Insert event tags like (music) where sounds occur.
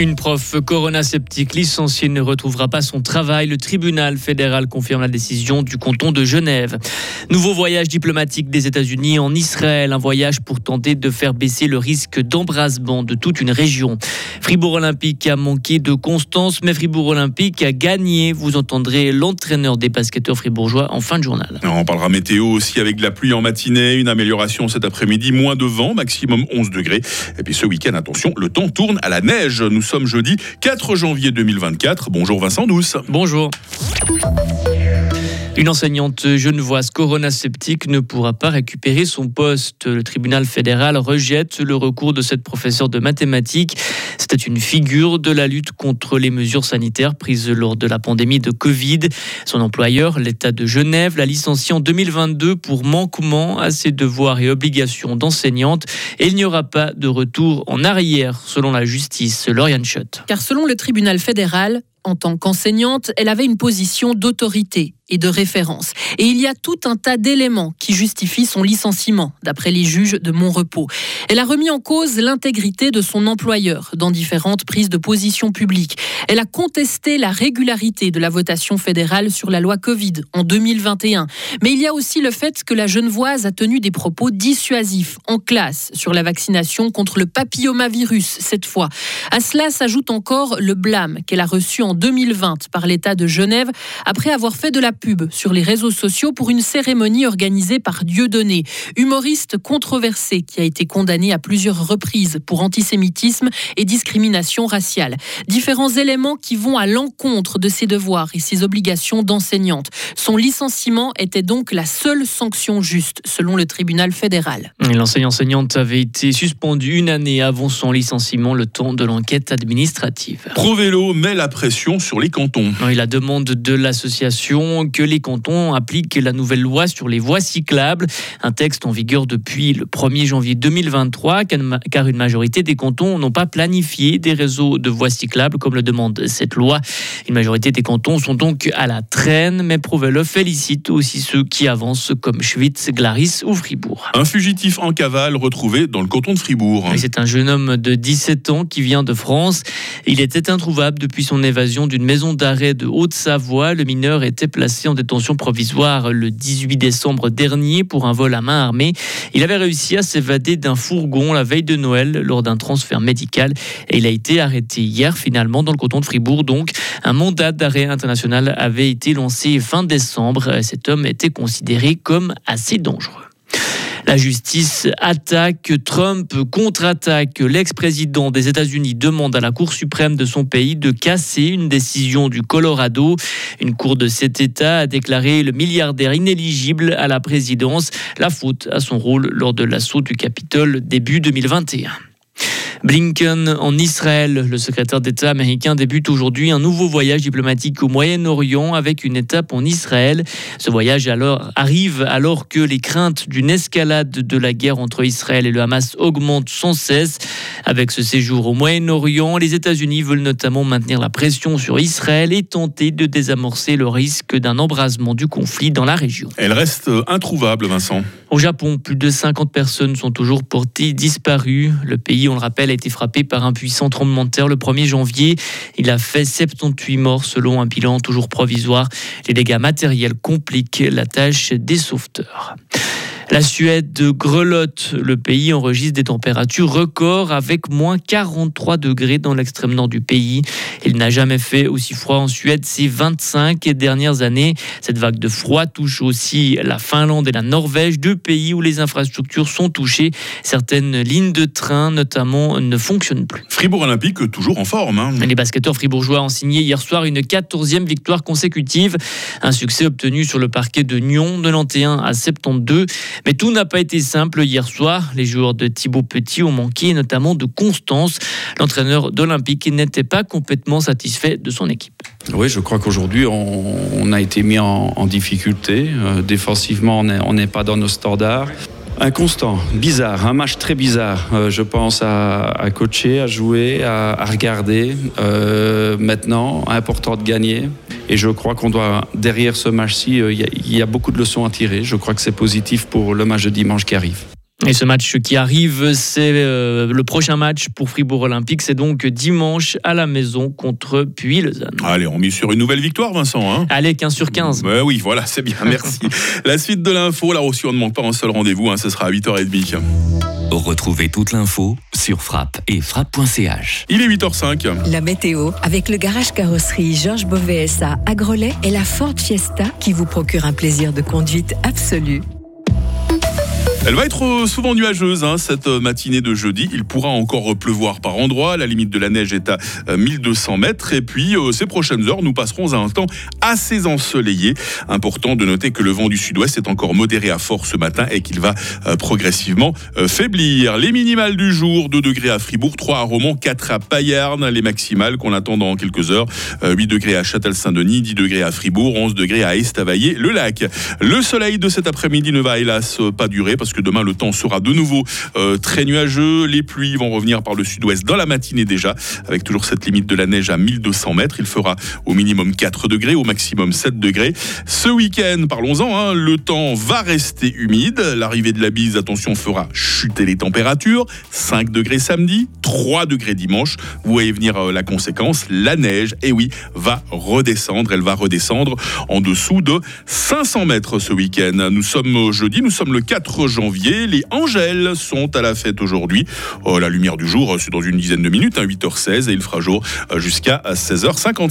Une prof corona sceptique licenciée ne retrouvera pas son travail. Le tribunal fédéral confirme la décision du canton de Genève. Nouveau voyage diplomatique des États-Unis en Israël, un voyage pour tenter de faire baisser le risque d'embrasement de toute une région. Fribourg Olympique a manqué de constance, mais Fribourg Olympique a gagné. Vous entendrez l'entraîneur des basketteurs fribourgeois en fin de journal. On parlera météo aussi avec de la pluie en matinée, une amélioration cet après-midi, moins de vent, maximum 11 degrés. Et puis ce week-end, attention, le temps tourne à la neige. Nous sommes jeudi 4 janvier 2024. Bonjour Vincent Douce. Bonjour. Une enseignante genevoise corona-sceptique ne pourra pas récupérer son poste. Le tribunal fédéral rejette le recours de cette professeure de mathématiques. C'était une figure de la lutte contre les mesures sanitaires prises lors de la pandémie de Covid. Son employeur, l'État de Genève, l'a licenciée en 2022 pour manquement à ses devoirs et obligations d'enseignante. Et il n'y aura pas de retour en arrière, selon la justice. Lauriane Schott. Car selon le tribunal fédéral, en tant qu'enseignante, elle avait une position d'autorité et de référence. Et il y a tout un tas d'éléments qui justifient son licenciement, d'après les juges de Montrepos. Elle a remis en cause l'intégrité de son employeur dans différentes prises de position publiques. Elle a contesté la régularité de la votation fédérale sur la loi Covid en 2021. Mais il y a aussi le fait que la Genevoise a tenu des propos dissuasifs en classe sur la vaccination contre le papillomavirus cette fois. À cela s'ajoute encore le blâme qu'elle a reçu en 2020 par l'État de Genève après avoir fait de la pub sur les réseaux sociaux pour une cérémonie organisée par Dieudonné, humoriste controversé qui a été condamné à plusieurs reprises pour antisémitisme et discrimination raciale. Différents éléments qui vont à l'encontre de ses devoirs et ses obligations d'enseignante. Son licenciement était donc la seule sanction juste, selon le tribunal fédéral. L'enseignante avait été suspendue une année avant son licenciement, le temps de l'enquête administrative. Provélo met la pression sur les cantons. Et la demande de l'association que les cantons appliquent la nouvelle loi sur les voies cyclables, un texte en vigueur depuis le 1er janvier 2023, car une majorité des cantons n'ont pas planifié des réseaux de voies cyclables comme le demande cette loi. Une majorité des cantons sont donc à la traîne, mais Provelo félicite aussi ceux qui avancent comme Schwitz, Glaris ou Fribourg. Un fugitif en cavale retrouvé dans le canton de Fribourg. C'est un jeune homme de 17 ans qui vient de France. Il était introuvable depuis son évasion d'une maison d'arrêt de Haute-Savoie. Le mineur était placé en détention provisoire le 18 décembre dernier pour un vol à main armée. Il avait réussi à s'évader d'un fourgon la veille de Noël lors d'un transfert médical et il a été arrêté hier finalement dans le canton de Fribourg. Donc un mandat d'arrêt international avait été lancé fin décembre. Cet homme était considéré comme assez dangereux. La justice attaque, Trump contre-attaque. L'ex-président des États-Unis demande à la Cour suprême de son pays de casser une décision du Colorado. Une cour de cet État a déclaré le milliardaire inéligible à la présidence, la faute à son rôle lors de l'assaut du Capitole début 2021. Blinken en Israël. Le secrétaire d'État américain débute aujourd'hui un nouveau voyage diplomatique au Moyen-Orient avec une étape en Israël. Ce voyage alors arrive alors que les craintes d'une escalade de la guerre entre Israël et le Hamas augmentent sans cesse. Avec ce séjour au Moyen-Orient, les États-Unis veulent notamment maintenir la pression sur Israël et tenter de désamorcer le risque d'un embrasement du conflit dans la région. Elle reste introuvable, Vincent. Au Japon, plus de 50 personnes sont toujours portées disparues. Le pays, on le rappelle, a été frappé par un puissant tremblement de terre le 1er janvier. Il a fait 78 morts selon un bilan toujours provisoire. Les dégâts matériels compliquent la tâche des sauveteurs. La Suède grelotte. Le pays enregistre des températures records avec moins 43 degrés dans l'extrême nord du pays. Il n'a jamais fait aussi froid en Suède ces 25 dernières années. Cette vague de froid touche aussi la Finlande et la Norvège, deux pays où les infrastructures sont touchées. Certaines lignes de train, notamment, ne fonctionnent plus. Fribourg Olympique, toujours en forme. Hein. Les basketteurs fribourgeois ont signé hier soir une 14e victoire consécutive. Un succès obtenu sur le parquet de Nyon, 91 à 72. Mais tout n'a pas été simple hier soir. Les joueurs de Thibaut Petit ont manqué notamment de constance. L'entraîneur d'Olympique n'était pas complètement satisfait de son équipe. Oui, je crois qu'aujourd'hui, on, a été mis en, difficulté. Euh, défensivement, on n'est pas dans nos standards. Inconstant, bizarre, un match très bizarre. Euh, je pense à, coacher, à jouer, à, regarder. Euh, maintenant, important de gagner. Et je crois qu'on doit, derrière ce match-ci, euh, il y, a beaucoup de leçons à tirer. Je crois que c'est positif pour le match de dimanche qui arrive. Et ce match qui arrive, c'est euh, le prochain match pour Fribourg Olympique. C'est donc dimanche à la maison contre Puy-Lausanne. Allez, on mise sur une nouvelle victoire, Vincent. Hein Allez, 15 sur 15. Ben oui, voilà, c'est bien, merci. (laughs) la suite de l'info, là aussi, on ne manque pas un seul rendez-vous. Hein, ce sera à 8h30. Retrouvez toute l'info sur frappe et frappe.ch. Il est 8h05. La météo avec le garage carrosserie Georges Beauvais à Grelais et la Ford Fiesta qui vous procure un plaisir de conduite absolu. Elle va être euh, souvent nuageuse hein, cette euh, matinée de jeudi. Il pourra encore pleuvoir par endroits. La limite de la neige est à 1200 euh, mètres. Et puis, ces prochaines heures, nous passerons à un temps assez ensoleillé. Important de noter que le vent du sud-ouest est encore modéré à fort ce matin et qu'il va progressivement faiblir. Les minimales du jour, 2 degrés à Fribourg, 3 à Romont, 4 à Payarn. Les maximales qu'on attend dans quelques heures, 8 degrés à Châtel-Saint-Denis, 10 degrés à Fribourg, 11 degrés à Estavayer, le lac. Le soleil de cet après-midi ne va hélas pas durer parce que demain le temps sera de nouveau euh, très nuageux. Les pluies vont revenir par le sud-ouest dans la matinée déjà, avec toujours cette limite de la neige à 1200 mètres. Il fera au minimum 4 degrés, au maximum 7 degrés. Ce week-end, parlons-en, hein, le temps va rester humide. L'arrivée de la bise, attention, fera chuter les températures. 5 degrés samedi, 3 degrés dimanche. Vous voyez venir euh, la conséquence, la neige, et oui, va redescendre. Elle va redescendre en dessous de 500 mètres ce week-end. Nous sommes jeudi, nous sommes le 4 janvier Les Angèles sont à la fête aujourd'hui. Oh, la lumière du jour, c'est dans une dizaine de minutes, à hein, 8h16, et il fera jour euh, jusqu'à 16h50.